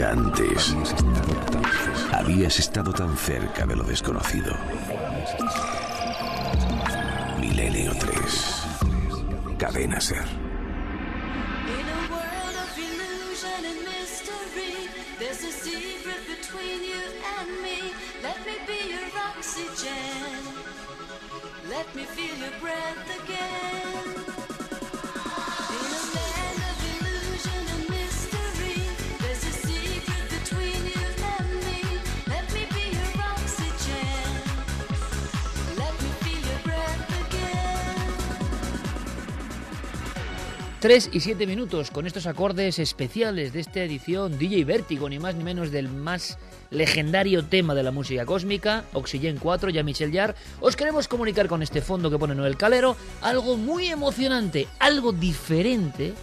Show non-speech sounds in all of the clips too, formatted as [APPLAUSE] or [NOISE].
Nunca antes habías estado tan cerca de lo desconocido. Milenio 3. Cadena Ser. Let me feel your breath again. 3 y 7 minutos con estos acordes especiales de esta edición DJ Vértigo, ni más ni menos del más legendario tema de la música cósmica, Oxygen 4, ya Michel Jarre. Os queremos comunicar con este fondo que pone Noel Calero algo muy emocionante, algo diferente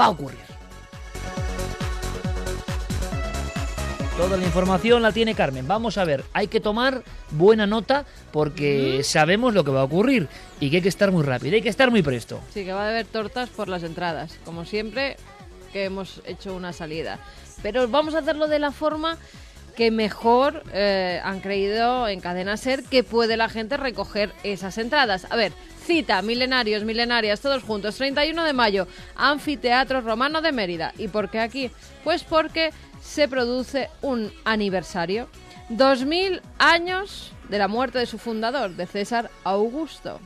va a ocurrir. Toda la información la tiene Carmen. Vamos a ver, hay que tomar buena nota porque sabemos lo que va a ocurrir y que hay que estar muy rápido, hay que estar muy presto. Sí, que va a haber tortas por las entradas, como siempre que hemos hecho una salida. Pero vamos a hacerlo de la forma que mejor eh, han creído en Cadena Ser que puede la gente recoger esas entradas. A ver, cita, milenarios, milenarias, todos juntos, 31 de mayo, Anfiteatro Romano de Mérida. ¿Y por qué aquí? Pues porque se produce un aniversario. 2000 años de la muerte de su fundador, de César Augusto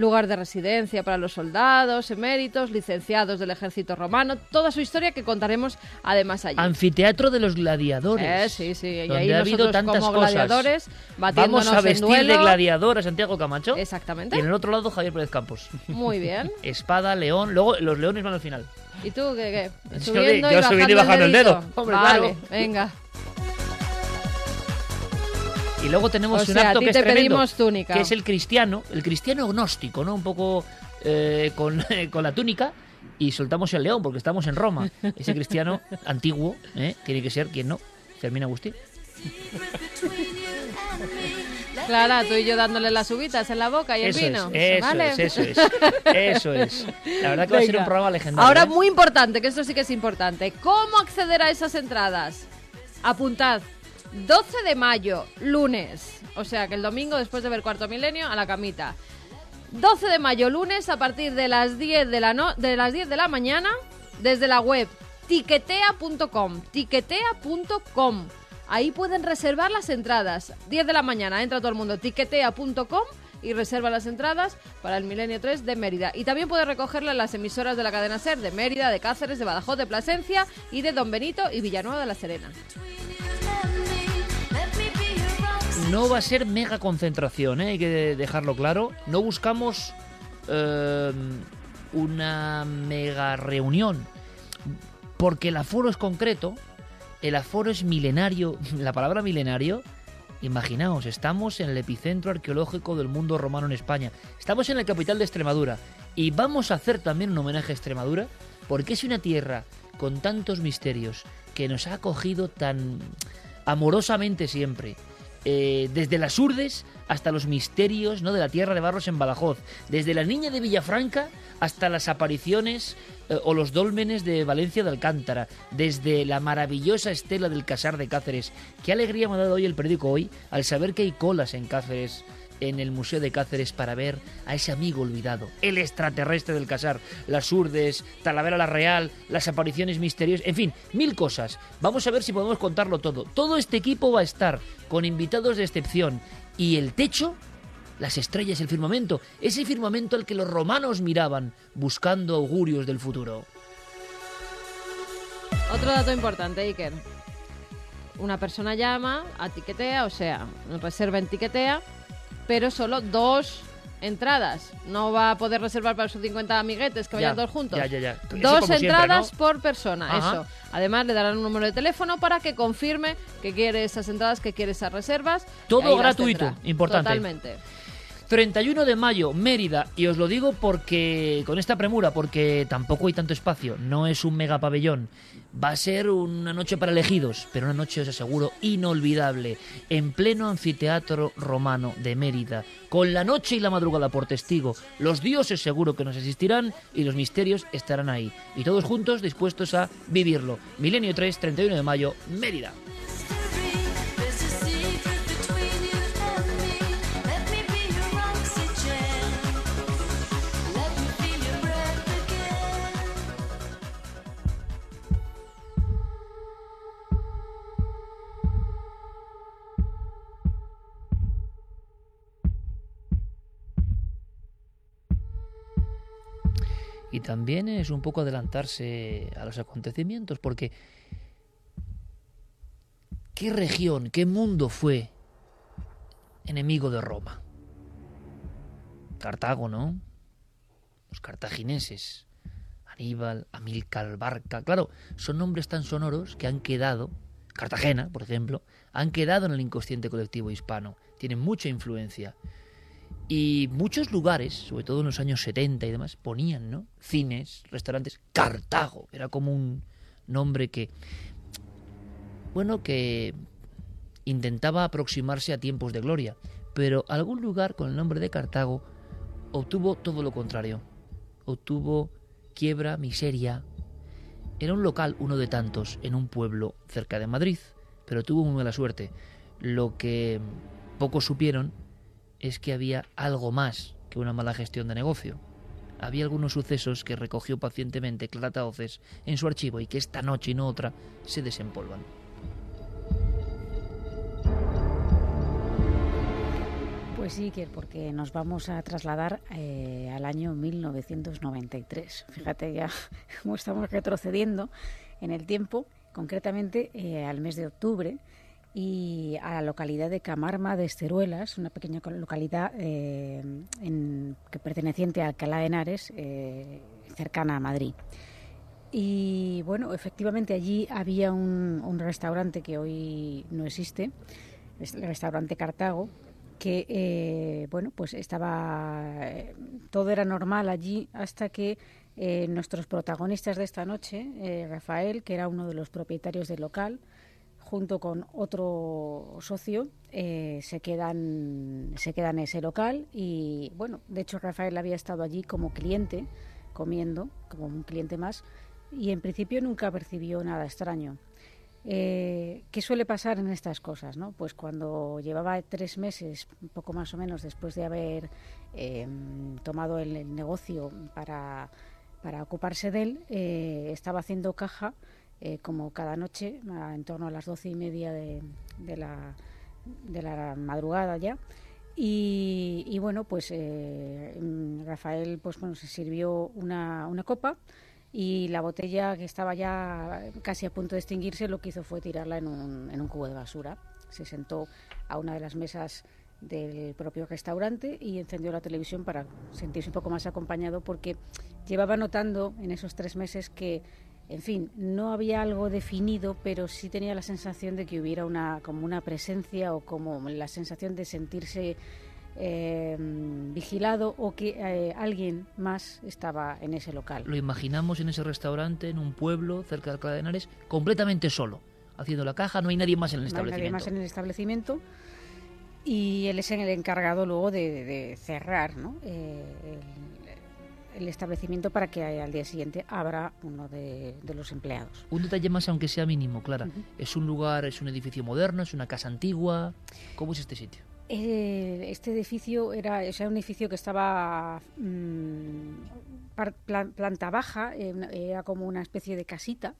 lugar de residencia para los soldados, eméritos, licenciados del ejército romano, toda su historia que contaremos además allí. Anfiteatro de los gladiadores. Eh, sí, sí, y ahí ha habido nosotros tantas como cosas. gladiadores batiéndonos Vamos a en vestir duelo. de gladiador a Santiago Camacho. Exactamente. Y en el otro lado Javier Pérez Campos. Muy bien. [LAUGHS] Espada, león, luego los leones van al final. ¿Y tú qué? qué? Subiendo, y yo subiendo y bajando el dedito? dedo. Hombre, vale, claro. venga. Y luego tenemos O un sea, acto que es te tremendo, pedimos túnica. que es el cristiano, el cristiano gnóstico, ¿no? Un poco eh, con, [LAUGHS] con la túnica y soltamos el león porque estamos en Roma. Ese cristiano antiguo, ¿eh? tiene que ser quien no, Fermín Agustín. Clara, tú y yo dándole las uvitas en la boca y el Eso vino. es, eso ¿Vale? es, eso es, eso es. La verdad que va a ser un programa legendario. Ahora ¿eh? muy importante, que esto sí que es importante. ¿Cómo acceder a esas entradas? Apuntad. 12 de mayo, lunes. O sea que el domingo después de ver Cuarto Milenio a la camita. 12 de mayo, lunes, a partir de las 10 de la, no- de, las 10 de la mañana, desde la web tiquetea.com. Tiquetea.com. Ahí pueden reservar las entradas. 10 de la mañana, entra todo el mundo. Tiquetea.com y reserva las entradas para el Milenio 3 de Mérida. Y también puede recogerla en las emisoras de la cadena SER de Mérida, de Cáceres, de Badajoz, de Plasencia y de Don Benito y Villanueva de la Serena. No va a ser mega concentración, ¿eh? hay que dejarlo claro. No buscamos eh, una mega reunión, porque el aforo es concreto, el aforo es milenario. [LAUGHS] La palabra milenario, imaginaos, estamos en el epicentro arqueológico del mundo romano en España. Estamos en la capital de Extremadura y vamos a hacer también un homenaje a Extremadura, porque es una tierra con tantos misterios que nos ha acogido tan amorosamente siempre. Eh, desde las urdes hasta los misterios ¿no? de la tierra de Barros en Badajoz, desde la niña de Villafranca hasta las apariciones eh, o los dólmenes de Valencia de Alcántara, desde la maravillosa estela del Casar de Cáceres. Qué alegría me ha dado hoy el periódico hoy al saber que hay colas en Cáceres en el Museo de Cáceres para ver a ese amigo olvidado, el extraterrestre del Casar, las urdes, Talavera la Real, las apariciones misteriosas, en fin, mil cosas. Vamos a ver si podemos contarlo todo. Todo este equipo va a estar con invitados de excepción y el techo, las estrellas, el firmamento, ese firmamento al que los romanos miraban buscando augurios del futuro. Otro dato importante, Iker. Una persona llama a Tiquetea, o sea, reserva en Tiquetea, pero solo dos entradas. No va a poder reservar para sus 50 amiguetes que vayan Ya, todos juntos. ya, ya, Dos siempre, entradas ¿no? por persona, Ajá. eso. Además, le darán un número de teléfono para que confirme que quiere esas entradas, que quiere esas reservas. Todo gratuito, importante. Totalmente. 31 de mayo, Mérida, y os lo digo porque con esta premura, porque tampoco hay tanto espacio, no es un mega pabellón. Va a ser una noche para elegidos, pero una noche, os aseguro, inolvidable, en pleno anfiteatro romano de Mérida, con la noche y la madrugada por testigo. Los dioses seguro que nos asistirán y los misterios estarán ahí. Y todos juntos dispuestos a vivirlo. Milenio 3, 31 de mayo, Mérida. También es un poco adelantarse a los acontecimientos, porque ¿qué región, qué mundo fue enemigo de Roma? Cartago, ¿no? Los cartagineses. Aníbal, Amílcar Barca. Claro, son nombres tan sonoros que han quedado, Cartagena, por ejemplo, han quedado en el inconsciente colectivo hispano. Tienen mucha influencia. Y muchos lugares, sobre todo en los años 70 y demás, ponían, ¿no? Cines, restaurantes, Cartago. Era como un nombre que, bueno, que intentaba aproximarse a tiempos de gloria. Pero algún lugar con el nombre de Cartago obtuvo todo lo contrario. Obtuvo quiebra, miseria. Era un local, uno de tantos, en un pueblo cerca de Madrid, pero tuvo muy mala suerte. Lo que pocos supieron es que había algo más que una mala gestión de negocio. Había algunos sucesos que recogió pacientemente Clara Taoces en su archivo y que esta noche y no otra se desempolvan. Pues sí, Iker, porque nos vamos a trasladar eh, al año 1993. Fíjate ya [LAUGHS] cómo estamos retrocediendo en el tiempo, concretamente eh, al mes de octubre y a la localidad de Camarma de Esteruelas, una pequeña localidad eh, que perteneciente a Alcalá de Henares, eh, cercana a Madrid. Y bueno, efectivamente allí había un, restaurante que hoy no existe, el restaurante Cartago, que eh, bueno, pues estaba todo era normal allí hasta que nuestros protagonistas de esta noche, Rafael, que era uno de los propietarios del local, junto con otro socio, eh, se quedan se quedan en ese local y bueno, de hecho Rafael había estado allí como cliente comiendo, como un cliente más, y en principio nunca percibió nada extraño. Eh, ¿Qué suele pasar en estas cosas? ¿no? Pues cuando llevaba tres meses, poco más o menos, después de haber eh, tomado el, el negocio para, para ocuparse de él, eh, estaba haciendo caja eh, como cada noche, en torno a las doce y media de, de la, de la madrugada ya. Y, y bueno, pues eh, mm, Rafael pues bueno, se sirvió una, una copa y la botella que estaba ya casi a punto de extinguirse lo que hizo fue tirarla en un, en un cubo de basura. Se sentó a una de las mesas del propio restaurante y encendió la televisión para sentirse un poco más acompañado porque llevaba notando en esos tres meses que, en fin, no había algo definido, pero sí tenía la sensación de que hubiera una como una presencia o como la sensación de sentirse eh, vigilado o que eh, alguien más estaba en ese local. Lo imaginamos en ese restaurante, en un pueblo cerca de Alcalá de Henares, completamente solo, haciendo la caja, no hay nadie más en el no hay establecimiento. nadie más en el establecimiento y él es el encargado luego de, de cerrar ¿no? Eh, el, el establecimiento para que al día siguiente abra uno de, de los empleados. Un detalle más, aunque sea mínimo, Clara. ¿Es un lugar, es un edificio moderno, es una casa antigua? ¿Cómo es este sitio? Eh, este edificio era, o sea, un edificio que estaba mm, par- plan- planta baja, eh, era como una especie de casita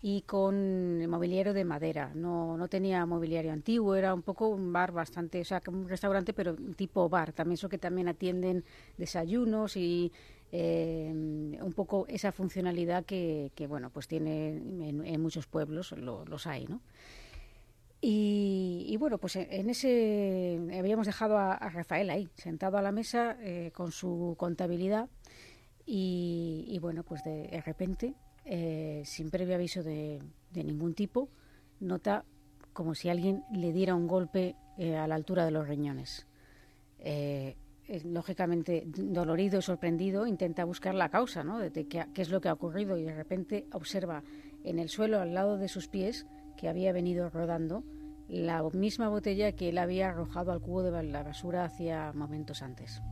y con mobiliario de madera. No, no tenía mobiliario antiguo, era un poco un bar bastante, o sea, como un restaurante, pero tipo bar. También eso que también atienden desayunos y eh, un poco esa funcionalidad que, bueno, pues tiene en, muchos pueblos, lo- los hay, ¿no? Y, bueno, pues en- ese habíamos dejado a, Rafael ahí, sentado a la mesa eh, con su contabilidad y, bueno, pues de, repente, eh, sin previo aviso de, de ningún tipo, nota como si alguien le diera un golpe eh, a la altura de los riñones. Lógicamente dolorido y sorprendido, intenta buscar la causa ¿no? de, qué, es lo que ha ocurrido y de repente observa en el suelo al lado de sus pies que había venido rodando la misma botella que él había arrojado al cubo de la basura hacía momentos antes.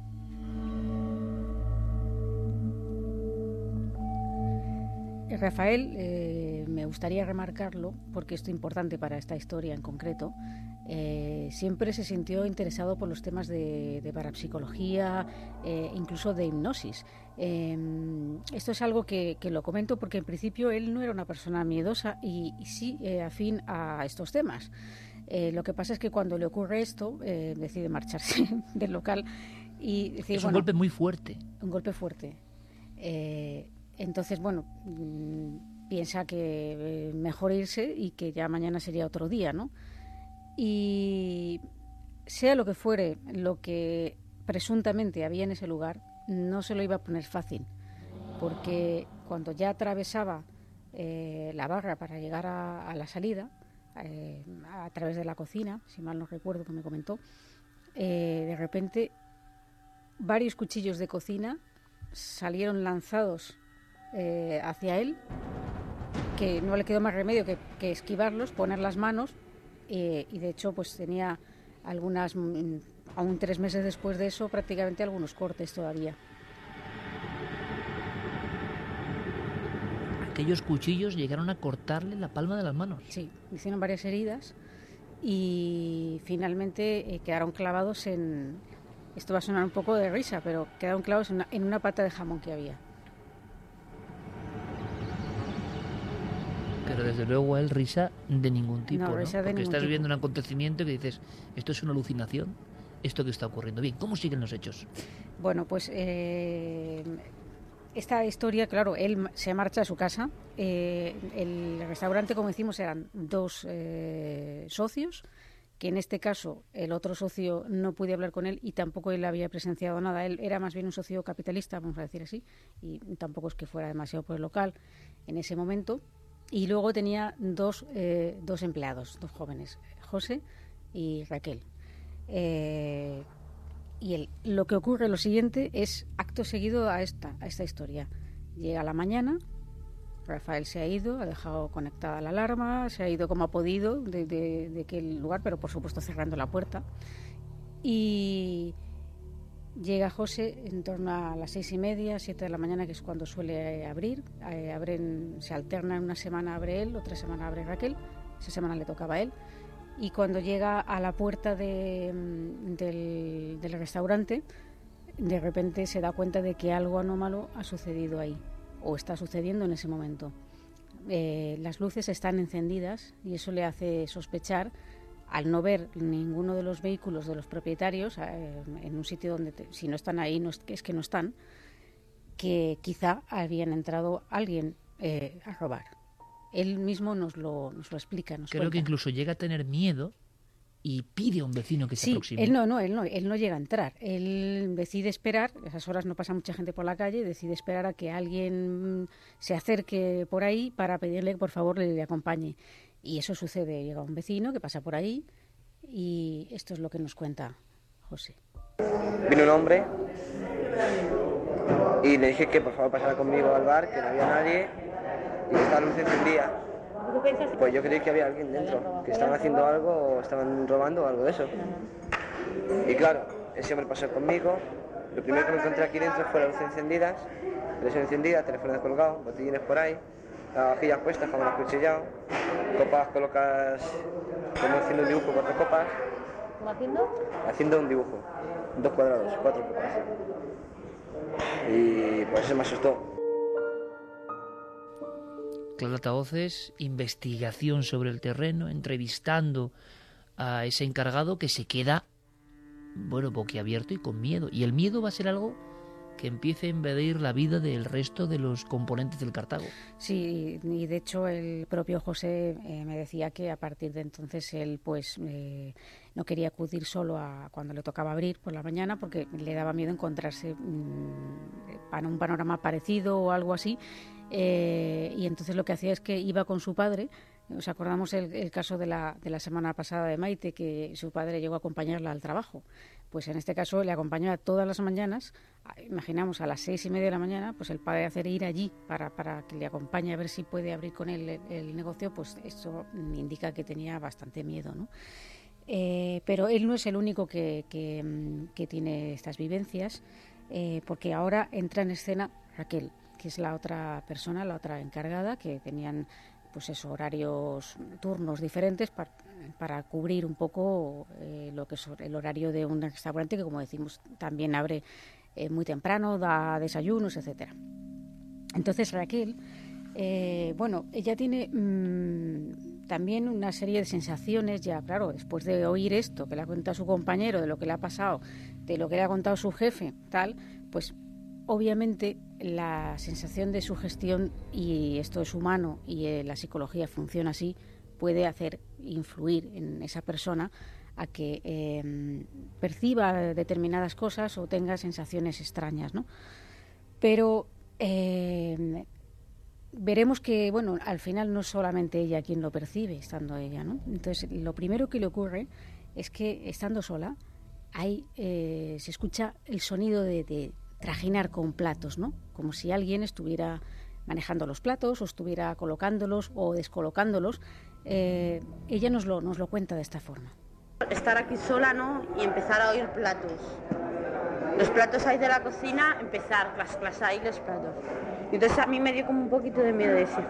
Rafael, eh, me gustaría remarcarlo, porque esto es importante para esta historia en concreto, eh, siempre se sintió interesado por los temas de, de parapsicología, eh, incluso de hipnosis. Eh, esto es algo que, que lo comento porque en principio él no era una persona miedosa y, y sí eh, afín a estos temas. Eh, lo que pasa es que cuando le ocurre esto, eh, decide marcharse [LAUGHS] del local y decir, Es un bueno, golpe muy fuerte. un golpe fuerte. Entonces, bueno, mm, piensa que mejor irse y que ya mañana sería otro día, ¿no? Y sea lo que fuere, lo que presuntamente había en ese lugar, no se lo iba a poner fácil, porque cuando ya atravesaba eh, la barra para llegar a, la salida, eh, a través de la cocina, si mal no recuerdo que me comentó, eh, de repente varios cuchillos de cocina salieron lanzados hacia él, que no le quedó más remedio que esquivarlos, poner las manos, eh, y de hecho pues tenía algunas, mm, aún tres meses después de eso, prácticamente algunos cortes todavía. Aquellos cuchillos llegaron a cortarle la palma de las manos. Sí, hicieron varias heridas y finalmente eh, quedaron clavados en, esto va a sonar un poco de risa, pero quedaron clavados en una, en una pata de jamón que había. Pero desde luego él risa de ningún tipo, No, ¿no? risa de Porque estás tipo. viviendo un acontecimiento que dices, esto es una alucinación, esto que está ocurriendo. Bien, ¿cómo siguen los hechos? Bueno, pues eh, esta historia, claro, él se marcha a su casa. Eh, el restaurante, como decimos, eran dos eh, socios, que en este caso el otro socio no pude hablar con él y tampoco él había presenciado nada. Él era más bien un socio capitalista, vamos a decir así, y tampoco es que fuera demasiado por el local en ese momento. Y luego tenía dos, eh, dos empleados, dos jóvenes, José y Raquel. Eh, y el- lo que ocurre lo siguiente es acto seguido a esta, a esta historia. Llega la mañana, Rafael se ha ido, ha dejado conectada la alarma, se ha ido como ha podido de, de- de aquel lugar, pero por supuesto cerrando la puerta. Y llega José en torno a las seis y media, siete de la mañana, que es cuando suele abrir. Eh, abren, se alternan una semana abre él, otra semana abre Raquel. Esa semana le tocaba a él y cuando llega a la puerta mm, del, del restaurante, de repente se da cuenta de que algo anómalo ha sucedido ahí, o está sucediendo en ese momento. Eh, las luces están encendidas y eso le hace sospechar, al no ver ninguno de los vehículos de los propietarios eh, en un sitio donde, te- si no están ahí, no es, es que no están, que quizá habían entrado alguien eh, a robar. Él mismo nos lo, nos lo explica. Nos Creo que incluso llega a tener miedo y pide a un vecino que se Sí, aproxime. él no, no, él no, él no llega a entrar. Él decide esperar, a esas horas no pasa mucha gente por la calle, decide esperar a que alguien se acerque por ahí para pedirle que por favor le, le acompañe. Y eso sucede, llega un vecino que pasa por ahí y esto es lo que nos cuenta José. Vino un hombre y le dije que por favor pasara conmigo al bar, que no había nadie y que estaba luz encendida. Pues yo creí que había alguien dentro, que estaban haciendo algo o estaban robando o algo de eso. Y claro, ese hombre pasó conmigo. Lo primero que me encontré aquí dentro fue la luz encendida, televisión encendida, teléfono descolgado, botellines por ahí, la vajilla puesta, jamón acuchillado, copas colocas como haciendo un dibujo, cuatro copas, ¿Cómo haciendo? haciendo un dibujo, dos cuadrados, cuatro copas. Y pues eso me asustó. Clara Altavoces, investigación sobre el terreno, entrevistando a ese encargado que se queda, bueno, boquiabierto y con miedo. Y el miedo va a ser algo que empiece a invadir la vida del resto de los componentes del Cartago. Sí, y de hecho el propio José eh, me decía que a partir de entonces él pues eh, no quería acudir solo a cuando le tocaba abrir por la mañana porque le daba miedo encontrarse mm, para un panorama parecido o algo así. Eh, y entonces lo que hacía es que iba con su padre. Nos acordamos el, el caso de la, de la semana pasada de Maite, que su padre llegó a acompañarla al trabajo pues en este caso le acompañaba todas las mañanas, imaginamos a las seis y media de la mañana, pues el padre hacer ir allí para, para que le acompañe a ver si puede abrir con él el, negocio, pues eso indica que tenía bastante miedo, ¿no? Eh, pero él no es el único que, que, mm, tiene estas vivencias, eh, porque ahora entra en escena Raquel, que es la otra persona, la otra encargada, que tenían pues horarios, turnos diferentes par- para cubrir un poco eh, lo que es el horario de un restaurante que, como decimos, también abre eh, muy temprano, da desayunos, etcétera. Entonces Raquel, eh, bueno, ella tiene mm, también una serie de sensaciones, ya claro, después de oír esto, que le ha contado su compañero, de lo que le ha pasado, de lo que le ha contado su jefe, tal, pues obviamente la sensación de sugestión, y esto es humano y la psicología funciona así, puede hacer influir en esa persona a que eh, perciba determinadas cosas o tenga sensaciones extrañas, ¿no? Pero eh, veremos que, bueno, al final no es solamente ella quien lo percibe, estando ella, ¿no? Entonces, lo primero que le ocurre es que, estando sola, hay, eh, se escucha el sonido de, de trajinar con platos, ¿no? Como si alguien estuviera manejando los platos o estuviera colocándolos o descolocándolos. Eh, ella nos lo, nos lo cuenta de esta forma. estar aquí sola, ¿no? Y empezar a oír platos. Los platos ahí de la cocina, empezar, clas, clas, ahí los platos. Entonces a mí me dio como un poquito de miedo decir,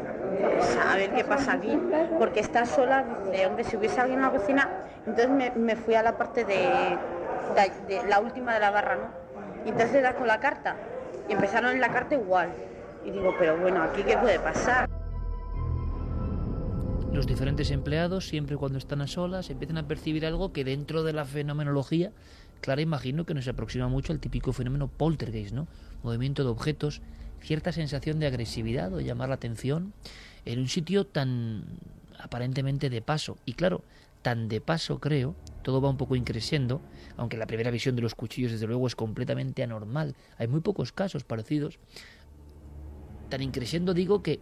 pues, a ver qué pasa aquí. Porque estar sola, dice, hombre, si hubiese alguien en la cocina, entonces me, me fui a la parte de, la última de la barra, ¿no? Y entonces das con la carta. Y empezaron en la carta igual. Y digo, pero bueno, ¿aquí qué puede pasar? Los diferentes empleados, siempre cuando están a solas, empiezan a percibir algo que dentro de la fenomenología, Clara imagino que nos aproxima mucho al típico fenómeno poltergeist, ¿no? Movimiento de objetos, cierta sensación de agresividad o llamar la atención en un sitio tan aparentemente de paso. Y claro, tan de paso creo, todo va un poco increciendo, aunque la primera visión de los cuchillos desde luego es completamente anormal. Hay muy pocos casos parecidos. Tan increciendo digo que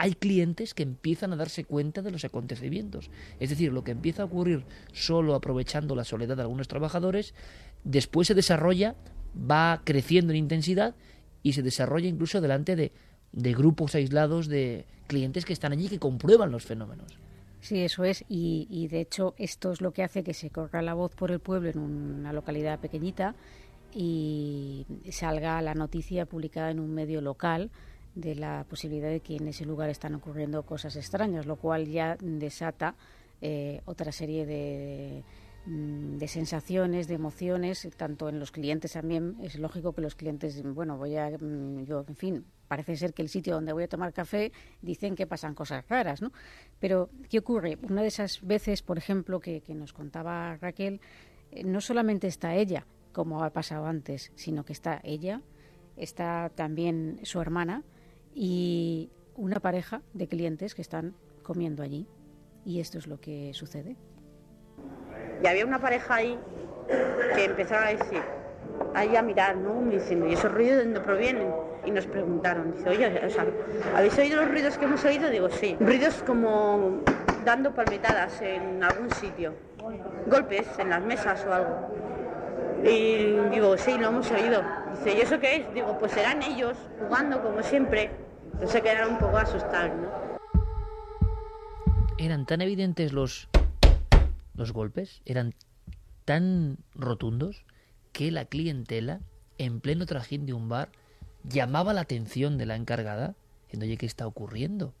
hay clientes que empiezan a darse cuenta de los acontecimientos. Es decir, lo que empieza a ocurrir solo aprovechando la soledad de algunos trabajadores, después se desarrolla, va creciendo en intensidad y se desarrolla incluso delante de, de grupos aislados de clientes que están allí que comprueban los fenómenos. Sí, eso es. Y, y, de hecho esto es lo que hace que se corra la voz por el pueblo en una localidad pequeñita y salga la noticia publicada en un medio local de la posibilidad de que en ese lugar están ocurriendo cosas extrañas, lo cual ya desata eh, otra serie de, de sensaciones, de emociones, tanto en los clientes también. Es lógico que los clientes, bueno, voy a, yo, en fin, parece ser que el sitio donde voy a tomar café dicen que pasan cosas raras, ¿no? Pero, ¿qué ocurre? Una de esas veces, por ejemplo, que, que nos contaba Raquel, eh, no solamente está ella, como ha pasado antes, sino que está ella, está también su hermana y una pareja de clientes que están comiendo allí. Y esto es lo que sucede. Y había una pareja ahí que empezaron a decir, ahí a mirar, ¿no? Me dicen, ¿y esos ruidos de dónde provienen? Y nos preguntaron, dice, oye, o sea, ¿habéis oído los ruidos que hemos oído? Digo, sí. Ruidos como dando palmetadas en algún sitio, golpes en las mesas o algo. Y digo, sí, lo hemos oído. Dice, ¿y eso qué es? Digo, pues serán ellos jugando como siempre. Entonces quedaron un poco asustados, ¿no? Eran tan evidentes los, los golpes, eran tan rotundos, que la clientela, en pleno trajín de un bar, llamaba la atención de la encargada, diciendo, oye, ¿qué está ocurriendo?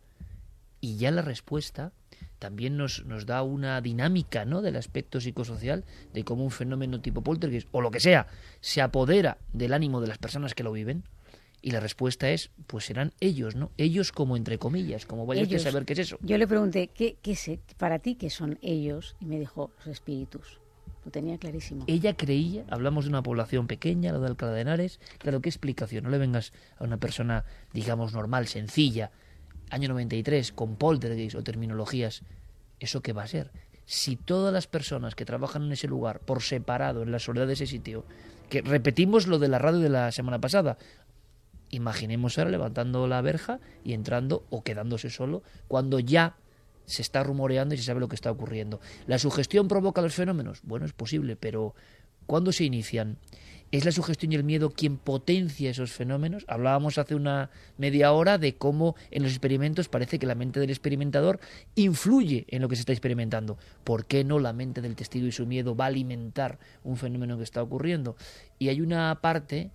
Y ya la respuesta también nos, nos da una dinámica ¿no? del aspecto psicosocial de cómo un fenómeno tipo poltergeist o lo que sea se apodera del ánimo de las personas que lo viven y la respuesta es pues serán ellos no ellos como entre comillas como vaya usted a saber qué es eso. Yo le pregunté ¿qué, qué es para ti qué son ellos y me dijo los espíritus. Lo tenía clarísimo. Ella creía hablamos de una población pequeña lo de Alcalá de Henares claro qué explicación no le vengas a una persona digamos normal sencilla año 93 con poltergeist o terminologías, ¿eso qué va a ser? Si todas las personas que trabajan en ese lugar por separado, en la soledad de ese sitio, que repetimos lo de la radio de la semana pasada, imaginemos ahora levantando la verja y entrando o quedándose solo cuando ya se está rumoreando y se sabe lo que está ocurriendo. ¿La sugestión provoca los fenómenos? Bueno, es posible, pero ¿Cuándo se inician? ¿Es la sugestión y el miedo quien potencia esos fenómenos? Hablábamos hace una media hora de cómo en los experimentos parece que la mente del experimentador influye en lo que se está experimentando. ¿Por qué no la mente del testigo y su miedo va a alimentar un fenómeno que está ocurriendo? Y hay una parte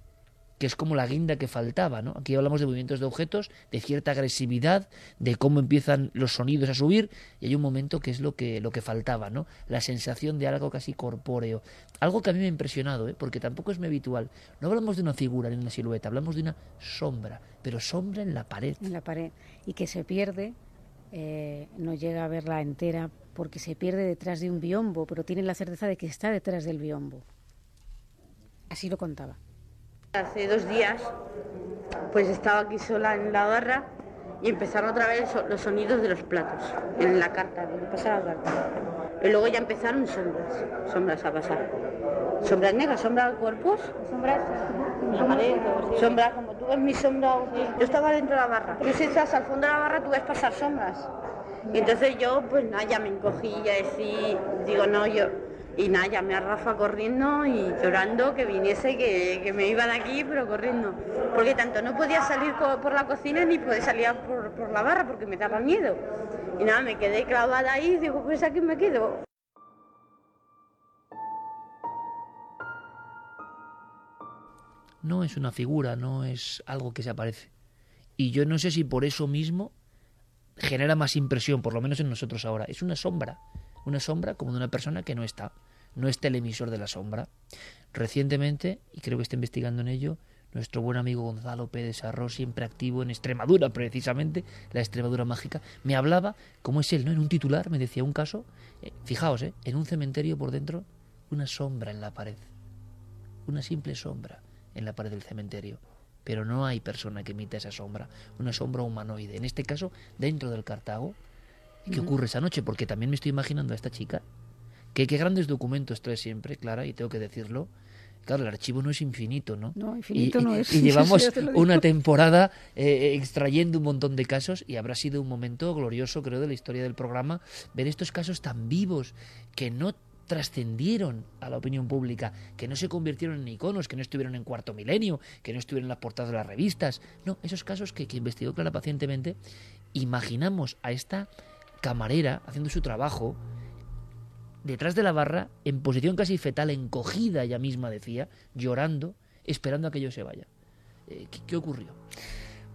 que es como la guinda que faltaba, ¿no? Aquí hablamos de movimientos de objetos, de cierta agresividad, de cómo empiezan los sonidos a subir, y hay un momento que es lo que, lo que faltaba, ¿no? La sensación de algo casi corpóreo. Algo que a mí me ha impresionado, ¿eh? porque tampoco es muy habitual. No hablamos de una figura ni una silueta, hablamos de una sombra, pero sombra en la pared. En la pared. Y que se pierde, eh, no llega a verla entera, porque se pierde detrás de un biombo, pero tiene la certeza de que está detrás del biombo. Así lo contaba. Hace dos días, pues estaba aquí sola en la barra y empezaron otra vez los sonidos de los platos en la carta, donde pasa la carta. Y luego ya empezaron sombras, sombras a pasar. Sombras negras, sombras de cuerpos, sombras sombras como tú ves mi sombra. Yo estaba dentro de la barra. Tú si estás al fondo de la barra, tú ves pasar sombras. Y entonces yo, pues nada, ya me encogí ya decí, digo, no, yo. Y nada, llamé a Rafa corriendo y llorando que viniese, que, que me iba de aquí, pero corriendo. Porque tanto no podía salir por la cocina ni podía salir por, por la barra porque me daba miedo. Y nada, me quedé clavada ahí y digo, pues aquí me quedo. no es una figura, no es algo que se aparece. Y yo no sé si por eso mismo genera más impresión, por lo menos en nosotros ahora. Es una sombra, una sombra como de una persona que no está, no está el emisor de la sombra. Recientemente, y creo que está investigando en ello, nuestro buen amigo Gonzalo Pérez Arroz, siempre activo en Extremadura, precisamente, la Extremadura mágica, me hablaba, como es él, ¿no? En un titular me decía un caso, eh, fijaos, ¿eh? en un cementerio por dentro, una sombra en la pared, una simple sombra en la pared del cementerio. Pero no hay persona que emita esa sombra, una sombra humanoide. En este caso, dentro del Cartago. ¿Y ¿Qué ocurre esa noche? Porque también me estoy imaginando a esta chica, que qué grandes documentos trae siempre, Clara, y tengo que decirlo. Claro, el archivo no es infinito, ¿no? No, infinito y, no y- es. Y [LAUGHS] llevamos te una temporada eh, extrayendo un montón de casos y habrá sido un momento glorioso, creo, de la historia del programa, ver estos casos tan vivos que no trascendieron a la opinión pública, que no se convirtieron en iconos, que no estuvieron en cuarto milenio, que no estuvieron en las portadas de las revistas. No, esos casos que, que investigó Clara pacientemente, imaginamos a esta camarera haciendo su trabajo detrás de la barra, en posición casi fetal, encogida ella misma decía, llorando, esperando a que yo se vaya. Eh, ¿qué, qué ocurrió?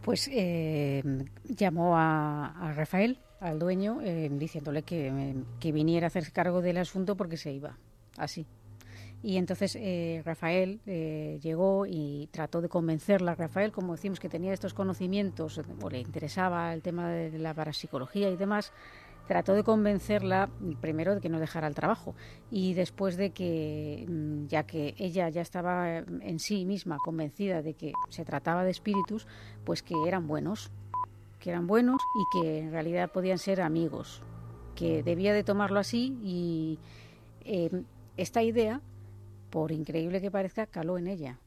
Pues eh, llamó a, a Rafael, al dueño, eh, diciéndole que, que viniera a hacerse cargo del asunto porque se iba, así. Y entonces Rafael llegó y trató de convencerla. Rafael, como decimos, que tenía estos conocimientos, o le interesaba el tema de la parapsicología y demás, trató de convencerla primero de que no dejara el trabajo y después de que, mm, ya que ella ya estaba eh, en sí misma convencida de que se trataba de espíritus, pues que eran buenos, que eran buenos y que en realidad podían ser amigos, que debía de tomarlo así y eh, esta idea, por increíble que parezca, caló en ella,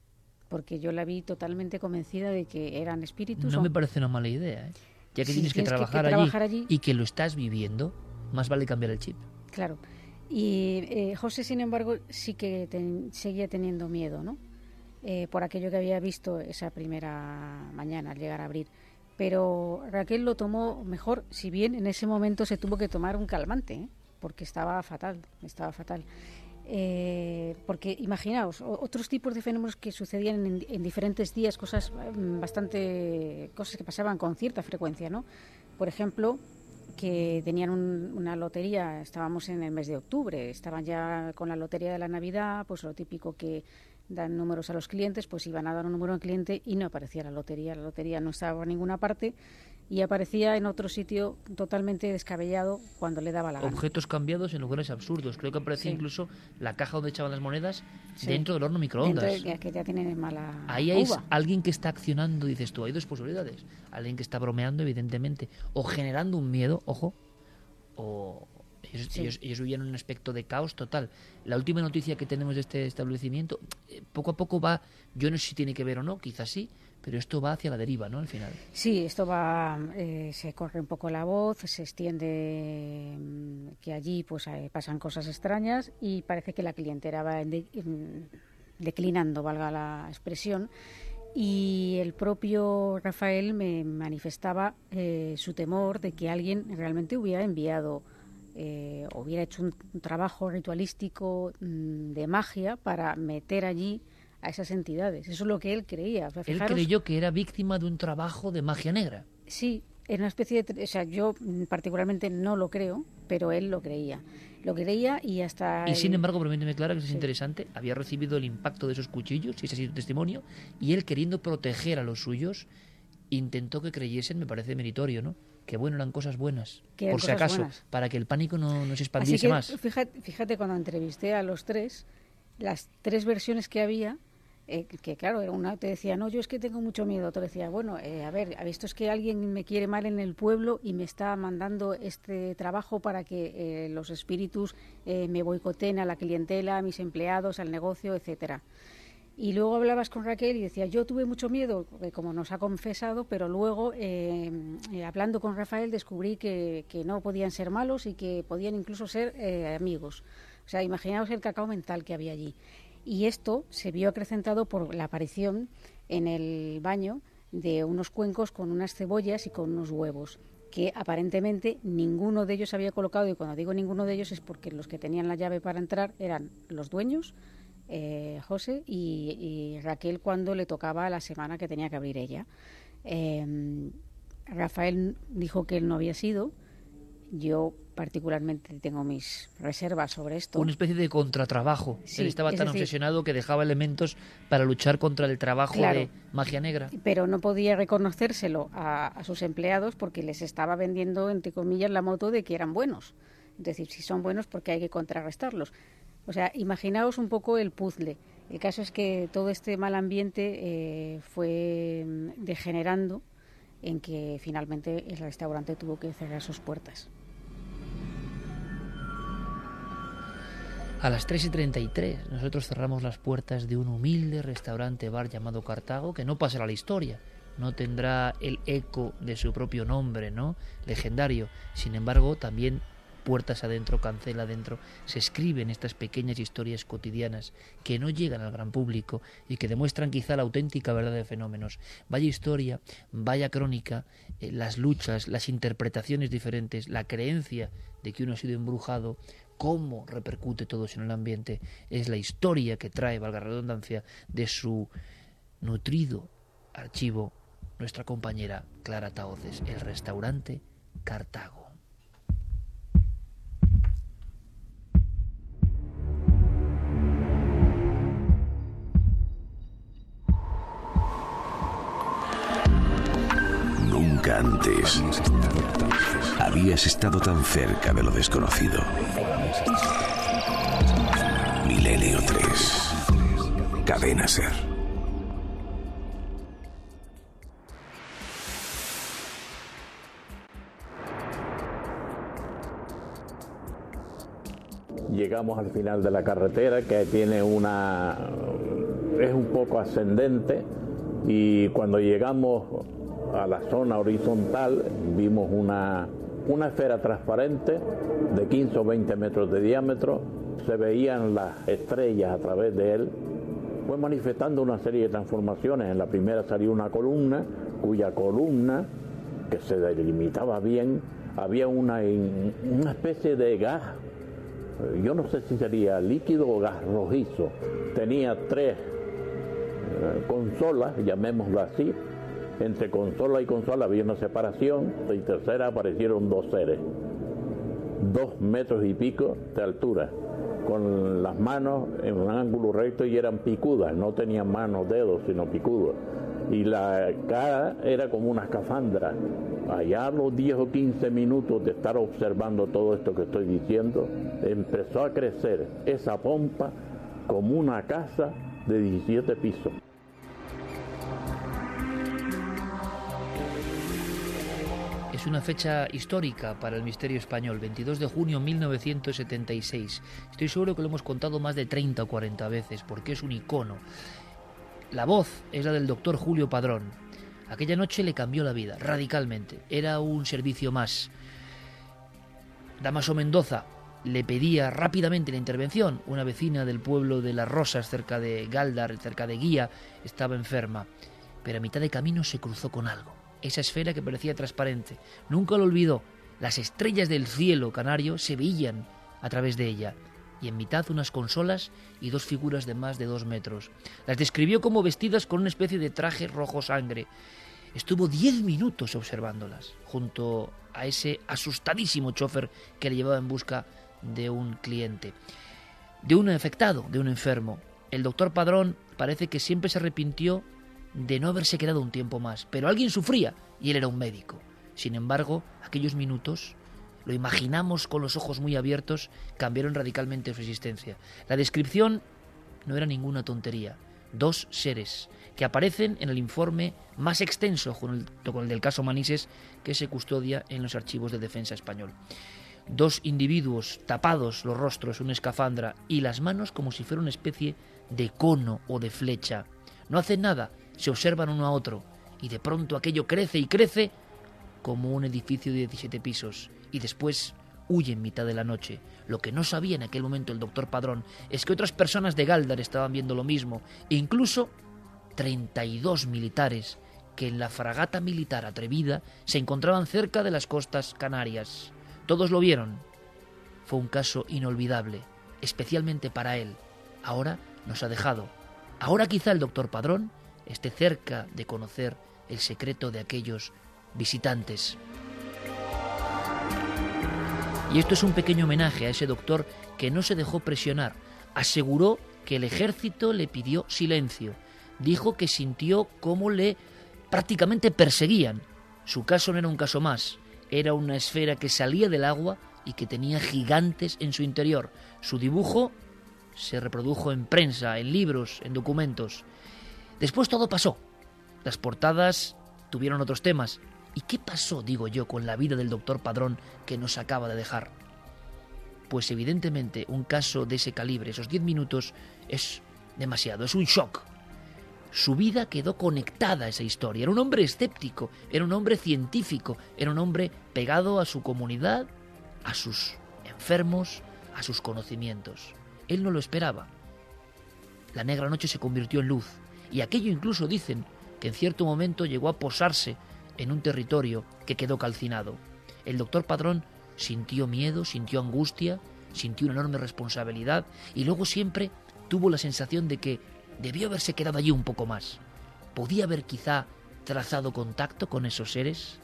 porque yo la vi totalmente convencida de que eran espíritus. No o- me parece una mala idea, ¿eh? Ya que tienes que trabajar, trabajar allí, allí. y que lo estás viviendo, más vale cambiar el chip. Claro. Y eh, José, sin embargo, sí que ten- seguía teniendo miedo, ¿no? Eh, por aquello que había visto esa primera mañana al llegar a abrir. Pero Raquel lo tomó mejor, si bien en ese momento se tuvo que tomar un calmante, ¿eh? porque estaba fatal, estaba fatal. Eh, porque imaginaos, otros tipos de fenómenos que sucedían en, en diferentes días, cosas mm, bastante, cosas que pasaban con cierta frecuencia, ¿no? Por ejemplo, que tenían un- una lotería, estábamos en el mes de octubre, estaban ya con la lotería de la Navidad, pues lo típico que dan números a los clientes, pues iban a dar un número al cliente y no aparecía la lotería, la lotería no estaba por ninguna parte y aparecía en otro sitio totalmente descabellado cuando le daba la gana. Objetos cambiados en lugares absurdos. Creo que aparecía Sí. incluso la caja donde echaban las monedas Sí. dentro del horno Dentro microondas. de- que, que ya tienen mala Ahí hay uva. alguien que está accionando, dices tú, hay dos posibilidades. Alguien que está bromeando, evidentemente, o generando un miedo, ojo, o ellos, Sí. ellos, ellos vivían en un aspecto de caos total. La última noticia que tenemos de este establecimiento, eh, poco a poco va, yo no sé si tiene que ver o no, quizás sí, pero esto va hacia la deriva, ¿no? Al final. Sí, esto va, eh, se corre un poco la voz, se extiende mm, que allí pues eh, pasan cosas extrañas y parece que la clientela va en de- en- declinando, valga la expresión. Y el propio Rafael me manifestaba eh, su temor de que alguien realmente hubiera enviado eh, hubiera hecho un, un trabajo ritualístico mm, de magia para meter allí a esas entidades. Eso es lo que él creía. O sea, Él creyó que era víctima de un trabajo de magia negra. Sí, era una especie de... O sea, yo particularmente no lo creo, pero él lo creía. Lo creía y hasta... Y sin embargo, permíteme Clara, que eso es Sí. interesante, había recibido el impacto de esos cuchillos, y ese ha sido testimonio, y él queriendo proteger a los suyos, intentó que creyesen, me parece meritorio, ¿no? Que bueno, eran cosas buenas, Que por si acaso, buenas. para que el pánico no, no se Así expandiese que más. Fíjate, fíjate cuando entrevisté a los tres, las tres versiones que había, eh, que claro, una te decía, no, yo es que tengo mucho miedo. Otro decía, bueno, eh, a ver, esto es que alguien me quiere mal en el pueblo y me está mandando este trabajo para que eh, los espíritus eh, me boicoteen a la clientela, a mis empleados, al negocio, etcétera. Y luego hablabas con Raquel y decía, yo tuve mucho miedo, como nos ha confesado, pero luego, eh, hablando con Rafael, descubrí que, que no podían ser malos y que podían incluso ser amigos. O sea, imaginaos el cacao mental que había allí. Y esto se vio acrecentado por la aparición en el baño de unos cuencos con unas cebollas y con unos huevos que aparentemente ninguno de ellos había colocado y cuando digo ninguno de ellos es porque los que tenían la llave para entrar eran los dueños eh, José y, Raquel cuando le tocaba la semana que tenía que abrir ella. Eh, Rafael dijo que él no había sido. Yo particularmente tengo mis reservas sobre esto. Una especie de contratrabajo. Sí, Él estaba es tan decir- obsesionado que dejaba elementos para luchar contra el trabajo Claro. de magia negra. pero no podía reconocérselo a, a sus empleados porque les estaba vendiendo, entre comillas, la moto de que eran buenos. Es decir, si son buenos, porque hay que contrarrestarlos. O sea, imaginaos un poco el puzzle. El caso es que todo este mal ambiente eh, fue mm, degenerando en que finalmente el restaurante tuvo que cerrar sus puertas. A las 3 y 33 nosotros cerramos las puertas de un humilde restaurante bar llamado Cartago que no pasará a la historia, no tendrá el eco de su propio nombre, ¿no? Legendario. Sin embargo, también puertas adentro, cancel adentro, se escriben estas pequeñas historias cotidianas que no llegan al gran público y que demuestran quizá la auténtica verdad de fenómenos. Vaya historia, vaya crónica, eh, las luchas, las interpretaciones diferentes, la creencia de que uno ha sido embrujado, cómo repercute todo eso en el ambiente, es la historia que trae, valga la redundancia, de su nutrido archivo nuestra compañera Clara Taoces, el restaurante Cartago. Nunca antes habías estado tan cerca de lo desconocido. Milenio 3. Cadena Ser. Llegamos al final de la carretera que tiene una es un poco ascendente y cuando llegamos a la zona horizontal vimos una, una esfera transparente de 15 o 20 metros de diámetro, se veían las estrellas a través de él, fue manifestando una serie de transformaciones. En la primera salió una columna, cuya columna, que se delimitaba bien, había una, una especie de gas yo no sé si sería líquido o gas rojizo. Tenía tres eh, consolas, llamémoslo así. Entre consola y consola había una separación. Y tercera aparecieron dos seres, dos metros y pico de altura, con las manos en un ángulo recto y eran picudas, no tenían manos, dedos, sino picudos. Y la cara era como una escafandra. Allá a los 10 o 15 minutos de estar observando todo esto que estoy diciendo, empezó a crecer esa pompa como una casa de 17 pisos. Es una fecha histórica para el misterio español, 22 de junio de 1976. Estoy seguro que lo hemos contado más de 30 o 40 veces porque es un icono. La voz es la del doctor Julio Padrón. Aquella noche le cambió la vida, radicalmente. Era un servicio más. Damaso Mendoza le pedía rápidamente la intervención. Una vecina del pueblo de Las Rosas, cerca de Galdar, cerca de Guía, estaba enferma. Pero a mitad de camino se cruzó con algo. Esa esfera que parecía transparente. Nunca lo olvidó. Las estrellas del cielo canario se veían a través de ella. Y en mitad unas consolas y dos figuras de más de dos metros. Las describió como vestidas con una especie de traje rojo sangre. Estuvo diez minutos observándolas, junto a ese asustadísimo chofer que le llevaba en busca de un cliente, de un afectado, de un enfermo. El doctor Padrón parece que siempre se arrepintió de no haberse quedado un tiempo más, pero alguien sufría y él era un médico. Sin embargo, aquellos minutos, lo imaginamos con los ojos muy abiertos, cambiaron radicalmente su existencia. La descripción no era ninguna tontería. Dos seres que aparecen en el informe más extenso con el, con el del caso Manises que se custodia en los archivos de defensa español. Dos individuos tapados los rostros, una escafandra y las manos como si fuera una especie de cono o de flecha. No hacen nada, se observan uno a otro y de pronto aquello crece y crece como un edificio de 17 pisos y después huye en mitad de la noche. Lo que no sabía en aquel momento el doctor Padrón es que otras personas de Galdar estaban viendo lo mismo, e incluso 32 militares que en la fragata militar atrevida se encontraban cerca de las costas canarias. Todos lo vieron. Fue un caso inolvidable, especialmente para él. Ahora nos ha dejado. Ahora quizá el doctor Padrón esté cerca de conocer el secreto de aquellos visitantes. Y esto es un pequeño homenaje a ese doctor que no se dejó presionar. Aseguró que el ejército le pidió silencio. Dijo que sintió cómo le prácticamente perseguían. Su caso no era un caso más, era una esfera que salía del agua y que tenía gigantes en su interior. Su dibujo se reprodujo en prensa, en libros, en documentos. Después todo pasó. Las portadas tuvieron otros temas. ¿Y qué pasó, digo yo, con la vida del doctor Padrón que nos acaba de dejar? Pues evidentemente un caso de ese calibre, esos 10 minutos, es demasiado, es un shock. Su vida quedó conectada a esa historia. Era un hombre escéptico, era un hombre científico, era un hombre pegado a su comunidad, a sus enfermos, a sus conocimientos. Él no lo esperaba. La negra noche se convirtió en luz, y aquello incluso dicen que en cierto momento llegó a posarse en un territorio que quedó calcinado. El doctor Padrón sintió miedo, sintió angustia, sintió una enorme responsabilidad y luego siempre tuvo la sensación de que debió haberse quedado allí un poco más. ¿Podía haber quizá trazado contacto con esos seres?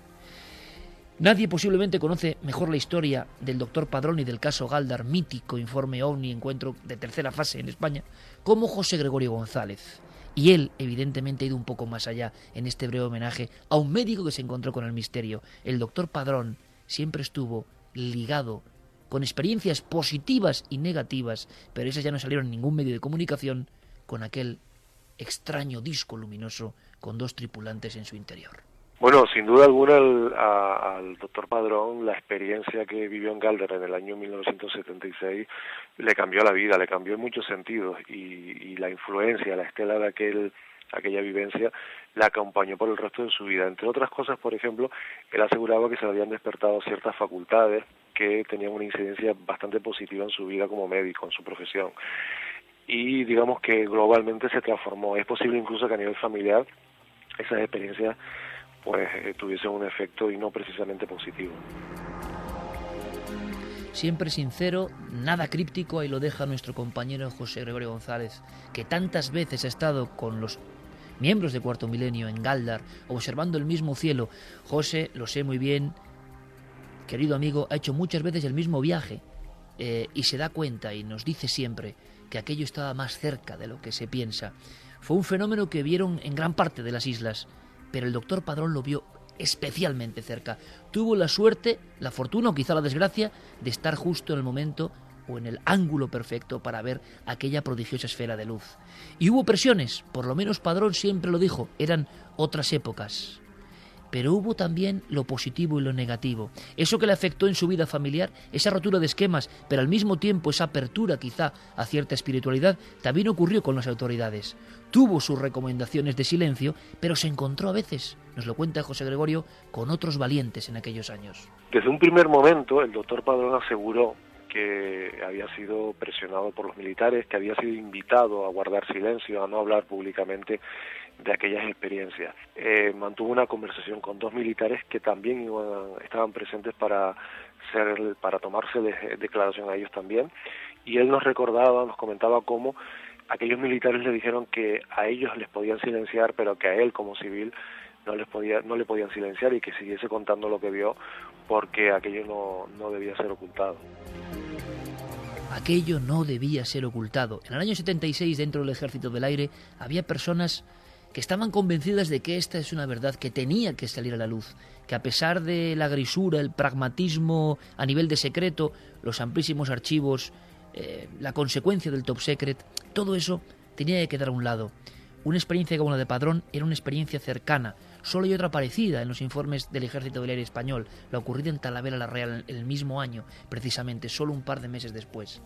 Nadie posiblemente conoce mejor la historia del doctor Padrón y del caso Galdar, mítico informe OVNI, encuentro de tercera fase en España, como José Gregorio González. Y él, evidentemente, ha ido un poco más allá en este breve homenaje a un médico que se encontró con el misterio. El doctor Padrón siempre estuvo ligado con experiencias positivas y negativas, pero esas ya no salieron en ningún medio de comunicación, con aquel extraño disco luminoso con dos tripulantes en su interior. Bueno, sin duda alguna al, doctor Padrón la experiencia que vivió en Galder en el año 1976 le cambió la vida, le cambió en muchos sentidos y, y la influencia, la estela de aquel aquella vivencia la acompañó por el resto de su vida. Entre otras cosas, por ejemplo, él aseguraba que se le habían despertado ciertas facultades que tenían una incidencia bastante positiva en su vida como médico, en su profesión. Y digamos que globalmente se transformó. Es posible incluso que a nivel familiar esas experiencias pues eh, tuviesen un efecto y no precisamente positivo. Siempre sincero, nada críptico, ahí lo deja nuestro compañero José Gregorio González, que tantas veces ha estado con los miembros de Cuarto Milenio en Galdar, observando el mismo cielo. José, lo sé muy bien, querido amigo, ha hecho muchas veces el mismo viaje eh, y se da cuenta y nos dice siempre que aquello estaba más cerca de lo que se piensa. Fue un fenómeno que vieron en gran parte de las islas, pero el doctor Padrón lo vio especialmente cerca. Tuvo la suerte, la fortuna o quizá la desgracia de estar justo en el momento o en el ángulo perfecto para ver aquella prodigiosa esfera de luz. Y hubo presiones, por lo menos Padrón siempre lo dijo, eran otras épocas. pero hubo también lo positivo y lo negativo. Eso que le afectó en su vida familiar, esa rotura de esquemas, pero al mismo tiempo esa apertura quizá a cierta espiritualidad, también ocurrió con las autoridades. Tuvo sus recomendaciones de silencio, pero se encontró a veces, nos lo cuenta José Gregorio, con otros valientes en aquellos años. Desde un primer momento, el doctor Padrón aseguró que había sido presionado por los militares, que había sido invitado a guardar silencio, a no hablar públicamente de aquellas experiencias. Eh, mantuvo una conversación con dos militares que también estaban presentes para ser, para tomarse declaración a ellos también, y él nos recordaba, nos comentaba cómo aquellos militares le dijeron que a ellos les podían silenciar, pero que a él como civil no les podía, no le podían silenciar y que siguiese contando lo que vio porque aquello no, no debía ser ocultado. Aquello no debía ser ocultado. En el año 76, dentro del Ejército del Aire, había personas que estaban convencidas de que esta es una verdad que tenía que salir a la luz, que a pesar de la grisura, el pragmatismo a nivel de secreto, los amplísimos archivos, eh, la consecuencia del top secret, todo eso tenía que quedar a un lado. Una experiencia como la de Padrón era una experiencia cercana. Solo hay otra parecida en los informes del Ejército del Aire Español, la ocurrida en Talavera la Real el mismo año, precisamente, solo un par de meses después.